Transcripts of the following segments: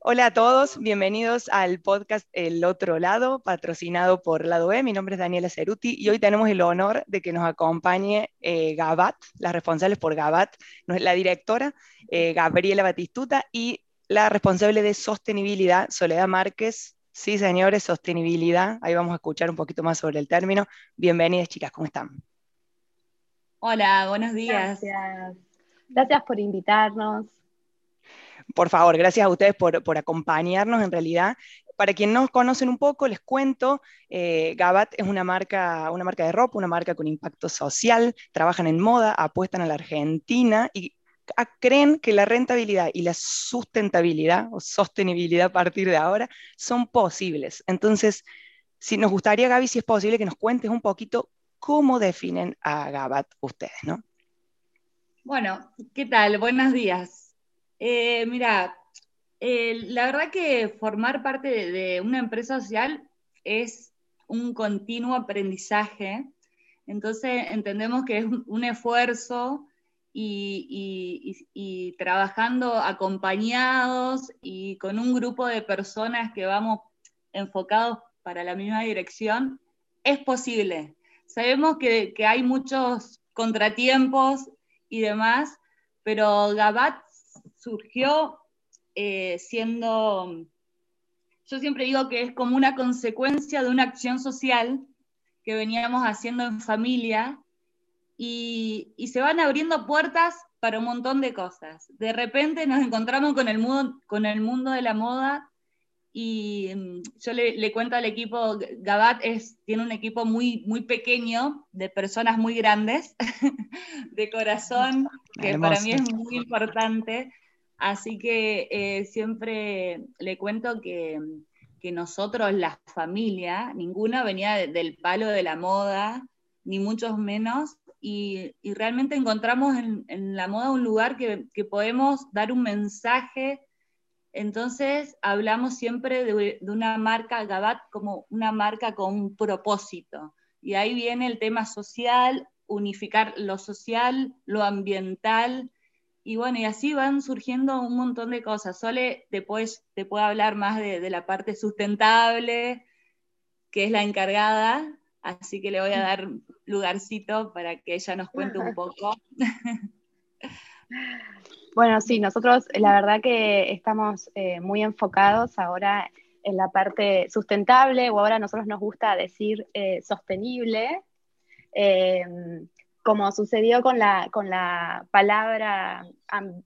Hola a todos, bienvenidos al podcast El Otro Lado, patrocinado por Lado B. Mi nombre es Daniela Ceruti y hoy tenemos el honor de que nos acompañe eh, Gabat, las responsables por Gabat, la directora eh, Gabriela Batistuta y la responsable de sostenibilidad, Soledad Márquez. Sí, señores, sostenibilidad. Ahí vamos a escuchar un poquito más sobre el término. Bienvenidas, chicas, ¿cómo están? Hola, buenos días. Gracias. Gracias por invitarnos por favor, gracias a ustedes por, acompañarnos en realidad. Para quien no conocen un poco, les cuento, eh, Gabat es una marca, una marca de ropa, una marca con impacto social, trabajan en moda, apuestan a la Argentina y creen que la rentabilidad y la sustentabilidad o sostenibilidad a partir de ahora son posibles. Entonces, si nos gustaría, Gaby, si es posible que nos cuentes un poquito cómo definen a Gabat ustedes, ¿no? Bueno, ¿qué tal? Buenos días. Eh, mira, la verdad que formar parte de, una empresa social es un continuo aprendizaje. Entonces entendemos que es un, esfuerzo y, trabajando acompañados y con un grupo de personas que vamos enfocados para la misma dirección, es posible. Sabemos que, que hay muchos contratiempos y demás, pero Gabat surgió eh, siendo, yo siempre digo que es como una consecuencia de una acción social que veníamos haciendo en familia y, se van abriendo puertas para un montón de cosas. De repente nos encontramos con el mundo, con el mundo de la moda y mm, yo le, cuento al equipo, Gabat es, tiene un equipo muy, muy pequeño, de personas muy grandes, de corazón, que para mí es muy importante. Así que eh, siempre le cuento que, nosotros, la familia, ninguna venía del palo de la moda, ni muchos menos, y, realmente encontramos en, la moda un lugar que, podemos dar un mensaje. Entonces hablamos siempre de, de una marca, Gabat, como una marca con un propósito. Y ahí viene el tema social, unificar lo social, lo ambiental, y bueno, y así van surgiendo un montón de cosas. Sole después te puede hablar más de, la parte sustentable, que es la encargada, así que le voy a dar lugarcito para que ella nos cuente un poco. Bueno, sí, nosotros la verdad que estamos eh, muy enfocados ahora en la parte sustentable, o ahora a nosotros nos gusta decir eh, sostenible. Eh, como sucedió con la, con la palabra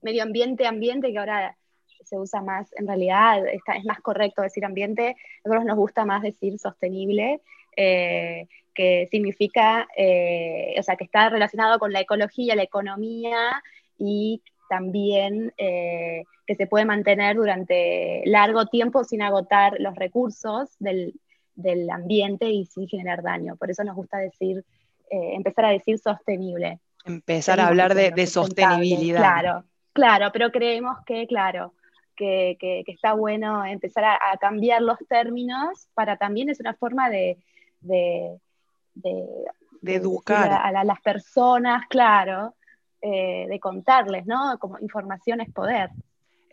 medio ambiente, ambiente, que ahora se usa más, en realidad es más correcto decir ambiente, a nosotros nos gusta más decir sostenible, eh, que significa, eh, o sea, que está relacionado con la ecología, la economía y también eh, que se puede mantener durante largo tiempo sin agotar los recursos del, del ambiente y sin generar daño. Por eso nos gusta decir eh, empezar a decir sostenible. Empezar a hablar de, sostenibilidad. Claro, claro, pero creemos que, claro, que, está bueno empezar a, cambiar los términos para también es una forma de, de, educar a, las personas, claro, eh, de contarles, ¿no? Como información es poder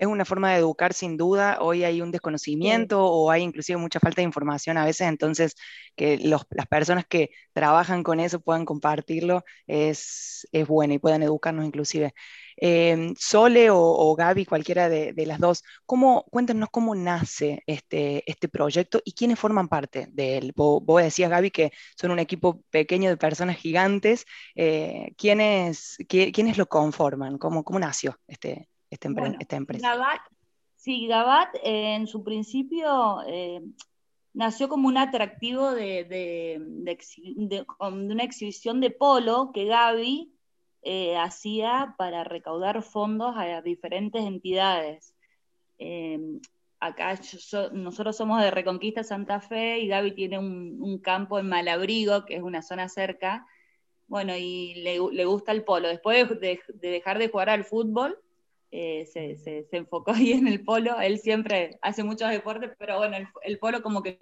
es una forma de educar sin duda. Hoy hay un desconocimiento o hay inclusive mucha falta de información a veces, entonces que las personas que trabajan con eso puedan compartirlo es, es bueno y puedan educarnos inclusive. Em, Sole o, Gaby, cualquiera de, las dos, ¿cómo, cuéntanos cómo nace este, este proyecto y quiénes forman parte de él. Vos, decías, Gaby, que son un equipo pequeño de personas gigantes. Eh, ¿quiénes, ¿Quiénes lo conforman? ¿Cómo, cómo nació este, esta, empresa? Gabat, sí, Gabat eh, en su principio eh, nació como un atractivo de, una exhibición de polo que Gaby eh, hacía para recaudar fondos a diferentes entidades. acá nosotros somos de Reconquista Santa Fe y Gaby tiene un, campo en Malabrigo, que es una zona cerca. Bueno, y le, gusta el polo. Después de dejar de jugar al fútbol, eh, se, enfocó ahí en el polo. Él siempre hace muchos deportes, pero bueno, el, polo como que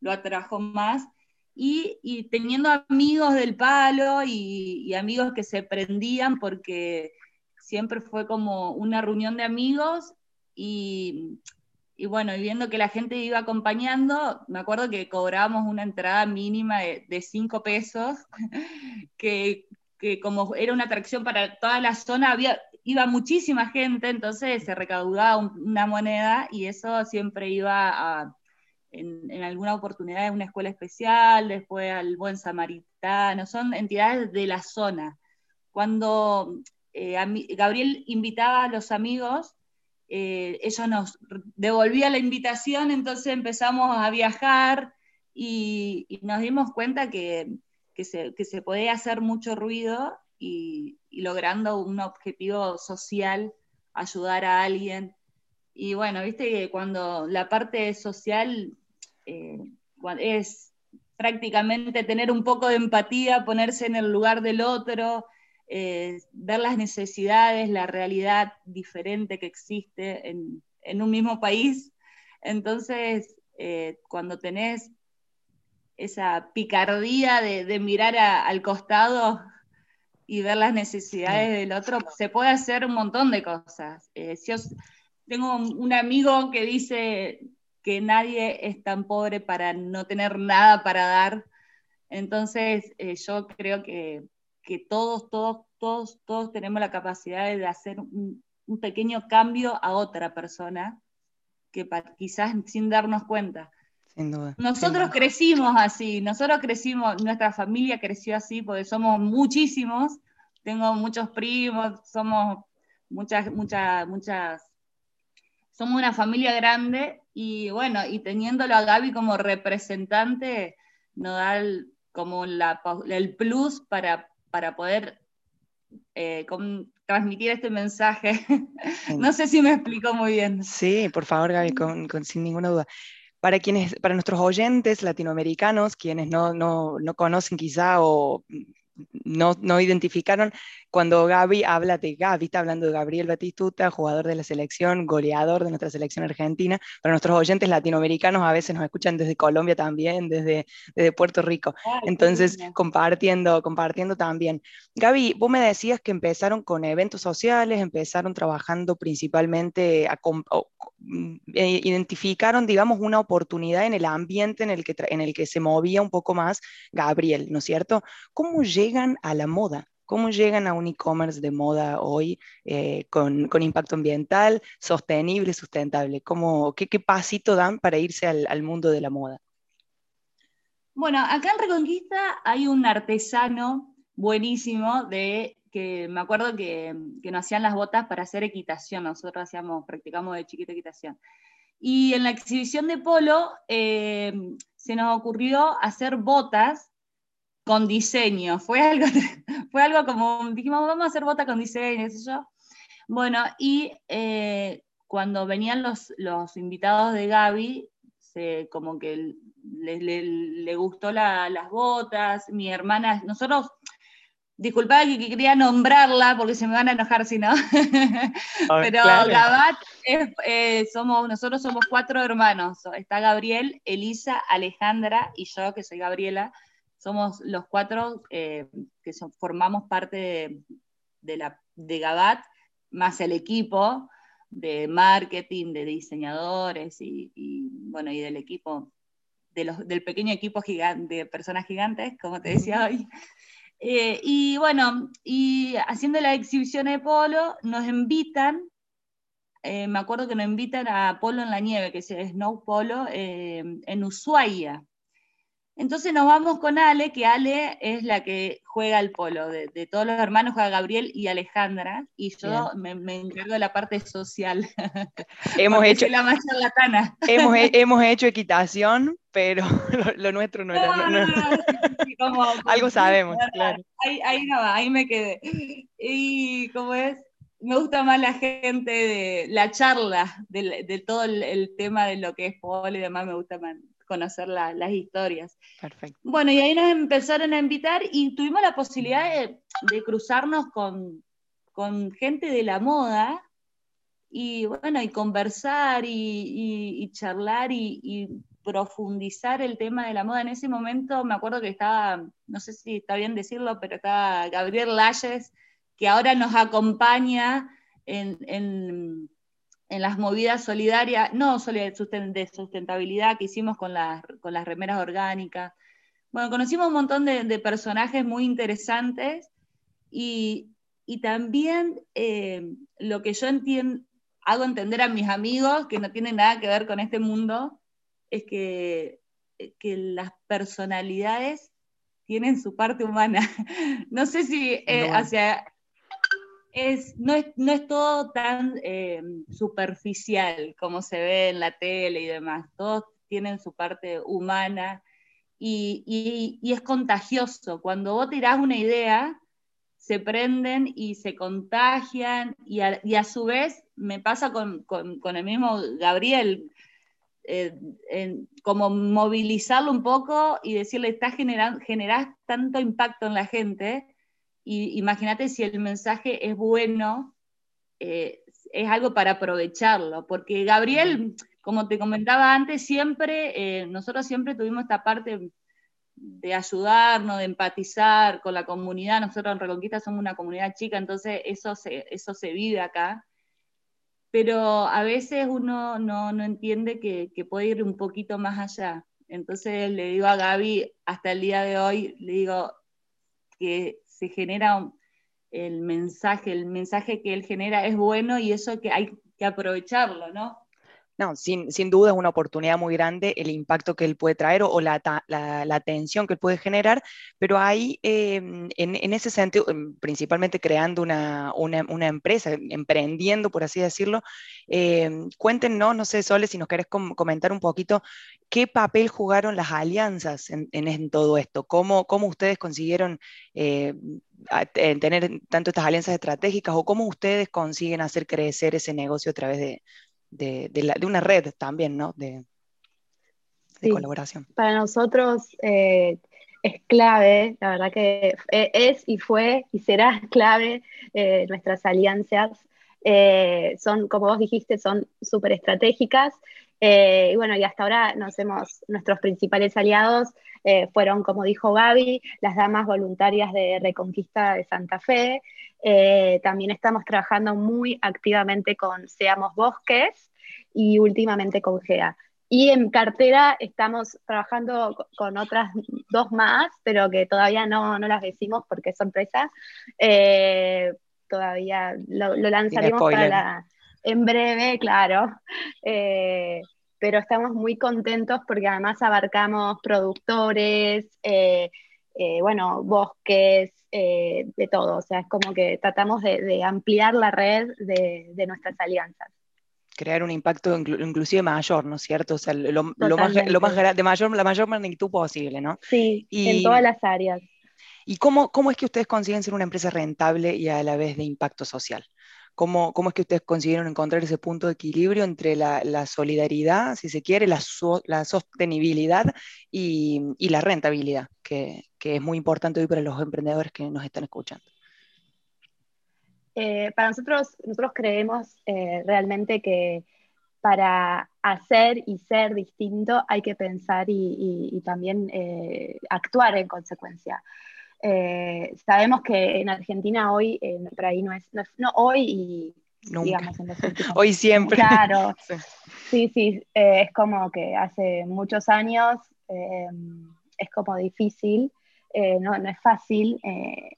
lo atrajo más. Y, teniendo amigos del palo y, amigos que se prendían porque siempre fue como una reunión de amigos y, bueno, y viendo que la gente iba acompañando, me acuerdo que cobrábamos una entrada mínima de, cinco pesos, que, como era una atracción para toda la zona, había, iba muchísima gente, entonces se recaudaba una moneda y eso siempre iba a en, alguna oportunidad en una escuela especial, después al Buen Samaritano, son entidades de la zona. Cuando eh, Gabriel invitaba a los amigos, eh, ellos nos devolvían la invitación, entonces empezamos a viajar y, nos dimos cuenta que, se, podía hacer mucho ruido y, logrando un objetivo social, ayudar a alguien. Y bueno, viste que cuando la parte social eh, es prácticamente tener un poco de empatía, ponerse en el lugar del otro, eh, ver las necesidades, la realidad diferente que existe en, un mismo país. Entonces, eh, cuando tenés esa picardía de, mirar al costado y ver las necesidades del otro, se puede hacer un montón de cosas. yo tengo un amigo que dice, que nadie es tan pobre para no tener nada para dar. Entonces, eh, yo creo que, todos, todos, todos, todos tenemos la capacidad de hacer un, pequeño cambio a otra persona, que quizás sin darnos cuenta. Sin duda. Nosotros crecimos así, nosotros crecimos, nuestra familia creció así, porque somos muchísimos, tengo muchos primos, somos muchas, muchas, muchas somos una familia grande y bueno, y teniéndolo a Gaby como representante, nos da el, como el plus para, para poder eh, transmitir este mensaje. no sé si me explico muy bien. Sí, por favor, Gaby, con, sin ninguna duda. Para, quienes, para nuestros oyentes latinoamericanos, quienes no, no, no conocen quizá o no, no identificaron, cuando Gaby habla de Gaby, está hablando de Gabriel Batistuta, jugador de la selección, goleador de nuestra selección argentina. Para nuestros oyentes latinoamericanos a veces nos escuchan desde Colombia también, desde, desde Puerto Rico. Entonces, compartiendo, compartiendo también. Gaby, vos me decías que empezaron con eventos sociales, empezaron trabajando principalmente, a, mm, eh, identificaron, digamos, una oportunidad en el ambiente en el, que en el que se movía un poco más Gabriel, ¿no es cierto? ¿Cómo llegan a la moda? ¿Cómo llegan a un e-commerce de moda hoy eh, con, impacto ambiental, sostenible, sustentable? ¿Cómo, qué, pasito dan para irse al, mundo de la moda? Bueno, acá en Reconquista hay un artesano buenísimo de que me acuerdo que, nos hacían las botas para hacer equitación. Nosotros hacíamos, practicamos de chiquito equitación. Y en la exhibición de polo eh, se nos ocurrió hacer botas con diseño. Fue algo, fue algo como, dijimos, vamos a hacer bota con diseño, qué yo. Bueno, y eh, cuando venían los, los invitados de Gaby, se, como que le, gustó las botas, mi hermana, nosotros, disculpad que, quería nombrarla porque se me van a enojar si no, pero Gabat, eh, somos, nosotros somos cuatro hermanos, está Gabriel, Elisa, Alejandra y yo, que soy Gabriela, somos los cuatro eh, que formamos parte de, la, de Gabat, más el equipo de marketing, de diseñadores y, bueno, y del equipo, de los, del pequeño equipo gigante, de personas gigantes, como te decía hoy. Eh, y bueno, y haciendo la exhibición de polo, nos invitan, eh, me acuerdo que nos invitan a Polo en la Nieve, que es Snow Polo, en Ushuaia. Entonces nos vamos con Ale, que Ale es la que juega el polo. De, todos los hermanos juega Gabriel y Alejandra, y yo me, encargo de la parte social. Hemos hecho la más charlatana. Hemos, hemos, hecho equitación, pero lo, nuestro no era. Algo sabemos, claro. Ahí, ahí no ahí me quedé. Y como es, me gusta más la gente de la charla, de, todo el, el, tema de lo que es polo y demás, me gusta más conocer las historias. Perfecto. Bueno, y ahí nos empezaron a invitar y tuvimos la posibilidad de, cruzarnos con, gente de la moda y bueno, y conversar y, charlar y, profundizar el tema de la moda. En ese momento me acuerdo que estaba, no sé si está bien decirlo, pero estaba Gabriel Layes, que ahora nos acompaña en, en las movidas solidarias, no de sustentabilidad que hicimos con las, con las remeras orgánicas. Bueno, conocimos un montón de, personajes muy interesantes y, también eh, lo que yo entiendo, hago entender a mis amigos que no tienen nada que ver con este mundo, es que, que las personalidades tienen su parte humana. No sé si eh, hacia, es, no, es, no es todo tan eh, superficial como se ve en la tele y demás. Todos tienen su parte humana y, es contagioso. Cuando vos tirás una idea, se prenden y se contagian y a, su vez me pasa con, el mismo Gabriel. Eh, como movilizarlo un poco y decirle, estás generando, generás tanto impacto en la gente y imagínate si el mensaje es bueno, eh, es algo para aprovecharlo, porque Gabriel, como te comentaba antes, siempre, eh, nosotros siempre tuvimos esta parte de ayudarnos, de empatizar con la comunidad. Nosotros en Reconquista somos una comunidad chica, entonces eso se, eso se vive acá. Pero a veces uno no, entiende que, que, puede ir un poquito más allá. Entonces le digo a Gaby, hasta el día de hoy, le digo que se genera el mensaje, el mensaje que él genera es bueno y eso que hay que aprovecharlo, ¿no? No, sin, duda es una oportunidad muy grande el impacto que él puede traer o, la, atención que él puede generar, pero ahí, em, en, ese sentido, em, principalmente creando una, empresa, emprendiendo, por así decirlo, eh, cuéntenos, no sé, Sole, si nos querés comentar un poquito qué papel jugaron las alianzas en, todo esto, cómo, cómo ustedes consiguieron eh, tener tanto estas alianzas estratégicas o cómo ustedes consiguen hacer crecer ese negocio a través de de, una red también, ¿no? De, colaboración. Para nosotros eh, es clave, la verdad que e, es y fue y será clave eh, nuestras alianzas. Eh, son, como vos dijiste, son súper estratégicas. Y bueno, y hasta ahora nos hemos, nuestros principales aliados fueron, como dijo Gaby, las damas voluntarias de Reconquista de Santa Fe, eh, también estamos trabajando muy activamente con Seamos Bosques y últimamente con GEA. Y en cartera estamos trabajando con otras dos más, pero que todavía no, no las decimos porque es sorpresa. Eh, todavía lo, lanzaremos para en breve, claro. Eh, pero estamos muy contentos porque además abarcamos productores, bueno, bosques, eh, de todo. O sea, es como que tratamos de, ampliar la red de, nuestras alianzas. Crear un impacto inclusive mayor, ¿no es cierto? O sea, lo, más, lo más de mayor, la mayor magnitud posible, ¿no? Sí, en todas las áreas. ¿Y cómo, cómo es que ustedes consiguen ser una empresa rentable y a la vez de impacto social? ¿Cómo, ¿Cómo, es que ustedes consiguieron encontrar ese punto de equilibrio entre la, solidaridad, si se quiere, la, la sostenibilidad y, y, la rentabilidad, que, que, es muy importante hoy para los emprendedores que nos están escuchando? Eh, para nosotros, nosotros creemos eh, realmente que para hacer y ser distinto hay que pensar y, y, también eh, actuar en consecuencia. Eh, sabemos que en Argentina hoy, eh, por ahí no es, no, hoy y digamos en los Hoy siempre. Claro, sí, sí, eh, es como que hace muchos años es como difícil, no, no, es fácil,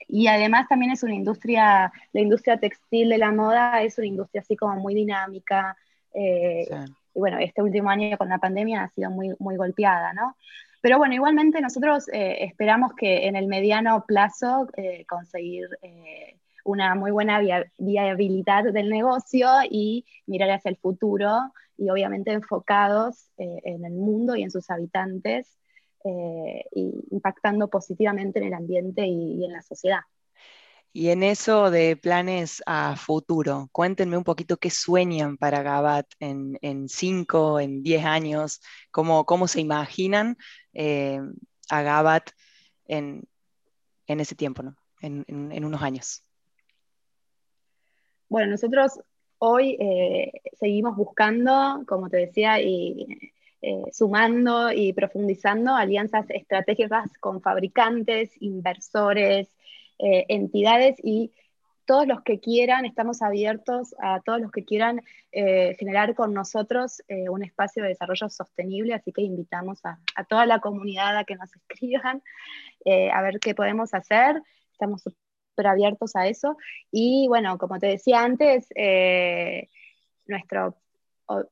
y además también es una industria, la industria textil de la moda es una industria así como muy dinámica, y bueno, este último año con la pandemia ha sido muy, muy golpeada, ¿no? Pero bueno, igualmente nosotros eh, esperamos que en el mediano plazo eh, conseguir eh, una muy buena viabilidad del negocio y mirar hacia el futuro y obviamente enfocados en el mundo y en sus habitantes, y impactando positivamente en el ambiente y en la sociedad. Y en eso de planes a futuro, cuéntenme un poquito qué sueñan para Gabat en, en cinco, en diez años, cómo, cómo se imaginan eh, a Gabat en, ese tiempo, ¿no? en, unos años. Bueno, nosotros hoy eh, seguimos buscando, como te decía, y eh, sumando y profundizando alianzas estratégicas con fabricantes, inversores, eh, entidades y todos los que quieran, estamos abiertos a todos los que quieran eh, generar con nosotros eh, un espacio de desarrollo sostenible, así que invitamos a, toda la comunidad a que nos escriban, eh, a ver qué podemos hacer. Estamos súper abiertos a eso. Y bueno, como te decía antes, nuestro,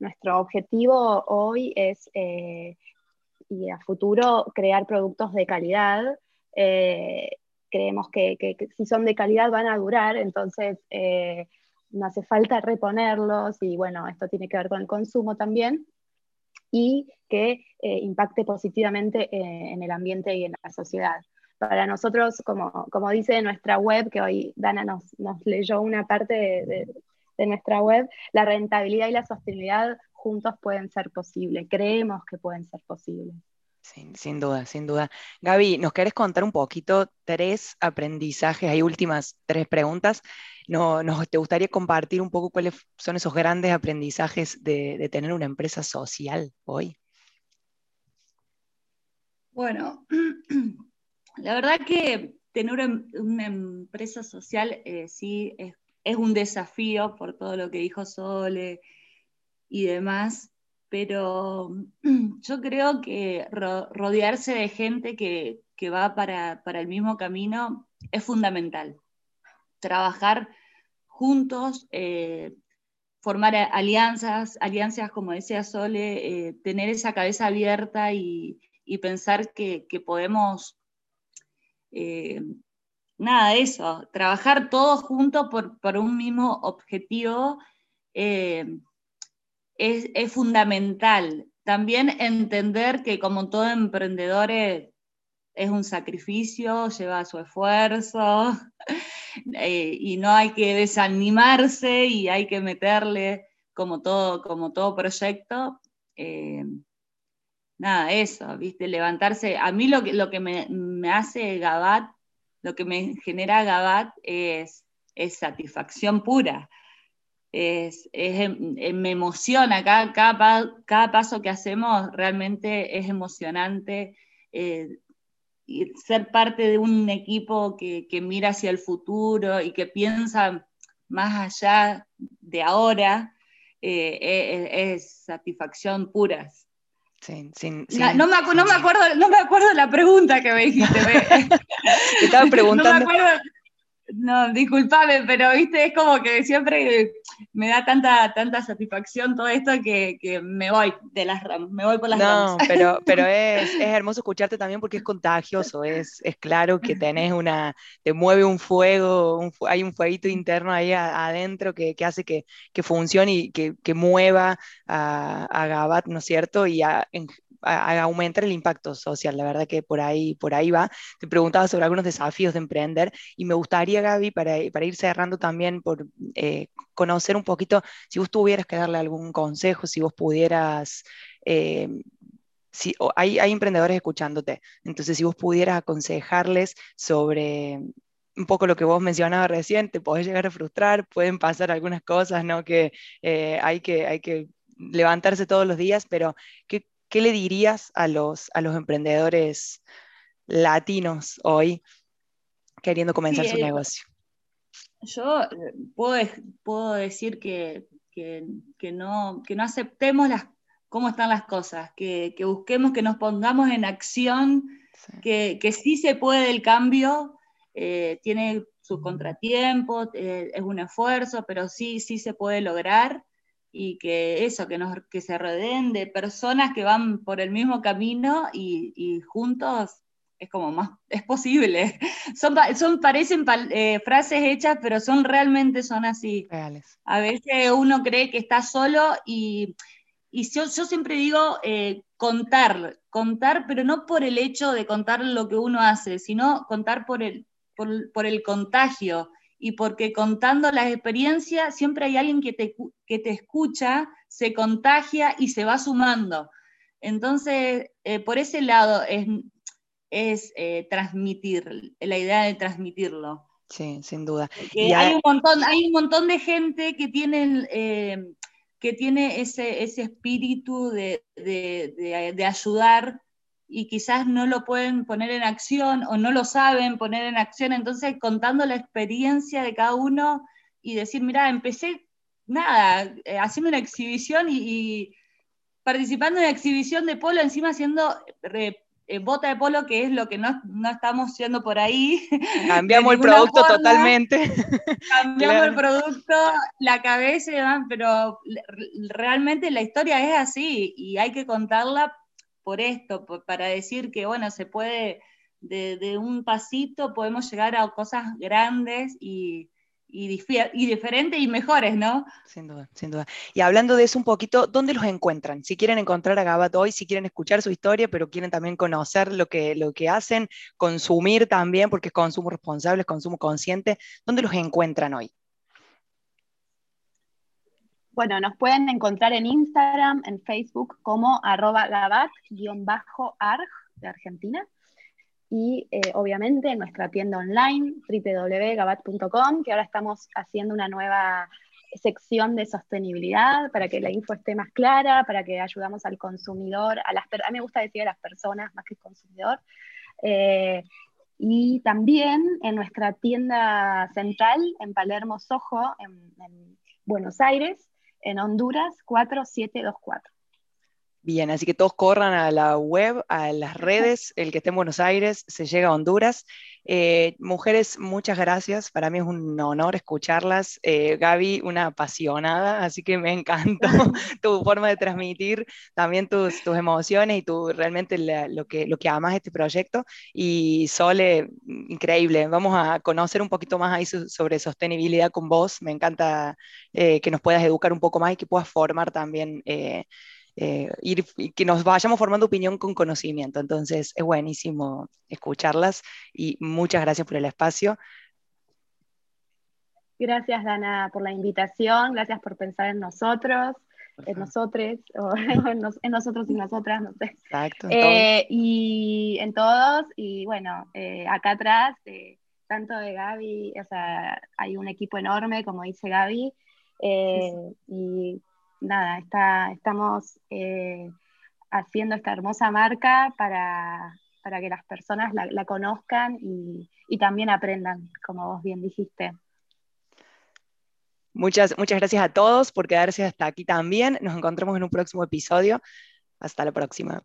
nuestro objetivo hoy es, y a futuro, crear productos de calidad creemos que, si son de calidad van a durar, entonces eh, no hace falta reponerlos y bueno, esto tiene que ver con el consumo también y que eh, impacte positivamente eh, en el ambiente y en la sociedad. Para nosotros, como, como dice nuestra web, que hoy Dana nos, nos leyó una parte de, de nuestra web, la rentabilidad y la sostenibilidad juntos pueden ser posibles, creemos que pueden ser posibles. Sin, duda, sin duda. Gaby, ¿nos querés contar un poquito tres aprendizajes? Hay últimas tres preguntas. No, nos, ¿Te gustaría compartir un poco cuáles son esos grandes aprendizajes de, tener una empresa social hoy? Bueno, la verdad que tener una, empresa social eh, sí es, es, un desafío por todo lo que dijo Sole y demás, pero yo creo que rodearse de gente que, va para, el mismo camino es fundamental. Trabajar juntos, eh, formar alianzas, alianzas, como decía Sole, eh, tener esa cabeza abierta y, pensar que, podemos, eh, nada, eso, trabajar todos juntos por, por un mismo objetivo es, fundamental. También entender que como todo emprendedor es, un sacrificio, lleva su esfuerzo eh, y no hay que desanimarse y hay que meterle como todo, como todo proyecto. Eh, nada, eso, ¿viste? Levantarse. A mí lo que, lo que me, hace Gabat, lo que me genera Gabat es, es satisfacción pura es, em, em, me emociona, cada, cada, paso que hacemos realmente es emocionante. Eh, y ser parte de un equipo que, mira hacia el futuro y que piensa más allá de ahora, eh, e, e, es, satisfacción pura. no, me acuerdo, no me acuerdo la pregunta que me dijiste. estaba preguntando. No, discúlpame, pero viste, es como que siempre me da tanta, tanta satisfacción todo esto que, me voy de las ramas, me voy por las no, pero, pero es, hermoso escucharte también porque es contagioso, es, es claro que tenés una, te mueve un fuego, hay un fueguito interno ahí adentro que, hace que, funcione y que, mueva a, a, Gabat, ¿no es cierto? Y a, a, aumentar el impacto social. La verdad que por ahí, por ahí va. Te preguntaba sobre algunos desafíos de emprender y me gustaría, Gaby, para, para ir cerrando también, por eh, conocer un poquito, si vos tuvieras que darle algún consejo, si vos pudieras... Eh, si, hay, hay emprendedores escuchándote, entonces si vos pudieras aconsejarles sobre un poco lo que vos mencionabas recién, te podés llegar a frustrar, pueden pasar algunas cosas, ¿no? Que, eh, hay, que hay que levantarse todos los días, pero ¿qué, ¿qué le dirías a los, a los emprendedores latinos hoy queriendo comenzar su eh, negocio? Yo eh, puedo, puedo decir que, no, no aceptemos las, cómo están las cosas, que, busquemos, que nos pongamos en acción, Que, sí se puede el cambio, eh, tiene sus contratiempos, es un esfuerzo, pero sí, sí se puede lograr y que eso, que, nos, que se rodeen de personas que van por el mismo camino y, juntos es como más, es posible. Son, son parecen eh, frases hechas, pero son realmente son así. Reales. A veces uno cree que está solo y, y yo, yo, siempre digo eh, contar, contar, pero no por el hecho de contar lo que uno hace, sino contar por el, por, por el contagio y porque contando las experiencias siempre hay alguien que te, que te escucha, se contagia y se va sumando. Entonces, eh, por ese lado es, es eh, transmitir, la idea de transmitirlo. Sí, sin duda. hay, un montón, hay un montón de gente que tiene, eh, que tiene ese, ese espíritu de, de, de, ayudar y quizás no lo pueden poner en acción o no lo saben poner en acción. Entonces, contando la experiencia de cada uno y decir, mira, empecé nada, eh, haciendo una exhibición y, participando en la exhibición de polo, encima haciendo eh, bota de polo, que es lo que no, estamos yendo por ahí. Cambiamos el producto totalmente. Cambiamos el producto, la cabeza y demás, pero realmente la historia es así y hay que contarla por esto, para decir que, bueno, se puede, de, un pasito podemos llegar a cosas grandes y, y, diferentes y mejores, ¿no? Sin duda, sin duda. Y hablando de eso un poquito, ¿dónde los encuentran? Si quieren encontrar a Gabat hoy, si quieren escuchar su historia, pero quieren también conocer lo que, lo que hacen, consumir también, porque es consumo responsable, es consumo consciente, ¿dónde los encuentran hoy? Bueno, nos pueden encontrar en Instagram, en Facebook como arroba gabat-arg de Argentina. Y eh, obviamente en nuestra tienda online, www.gabat.com, que ahora estamos haciendo una nueva sección de sostenibilidad para que la info esté más clara, para que ayudamos al consumidor, a las mí me gusta decir a las personas más que el consumidor. Eh, y también en nuestra tienda central en Palermo Sojo, en Buenos Aires, en Honduras 4724. Bien, así que todos corran a la web, a las redes, el que esté en Buenos Aires se llega a Honduras. Eh, mujeres, muchas gracias, para mí es un honor escucharlas. Eh, Gaby, una apasionada, así que me encantó tu forma de transmitir también tus, tus emociones y tu, realmente lo, que, lo que amas este proyecto. Y Sole, increíble, vamos a conocer un poquito más ahí sobre sostenibilidad con vos. Me encanta eh, que nos puedas educar un poco más y que puedas formar también eh, ir, que nos vayamos formando opinión con conocimiento. Entonces es buenísimo escucharlas y muchas gracias por el espacio. Gracias, Dana, por la invitación, gracias por pensar en nosotros, en nosotros, o en, nosotros y nosotras, no sé. Exacto. Eh, y en todos, y bueno, eh, acá atrás, tanto de Gaby, o sea, hay un equipo enorme, como dice Gaby, y nada, está, estamos eh, haciendo esta hermosa marca para, que las personas la, conozcan y, también aprendan, como vos bien dijiste. Muchas, muchas gracias a todos por quedarse hasta aquí también. Nos encontramos en un próximo episodio. Hasta la próxima.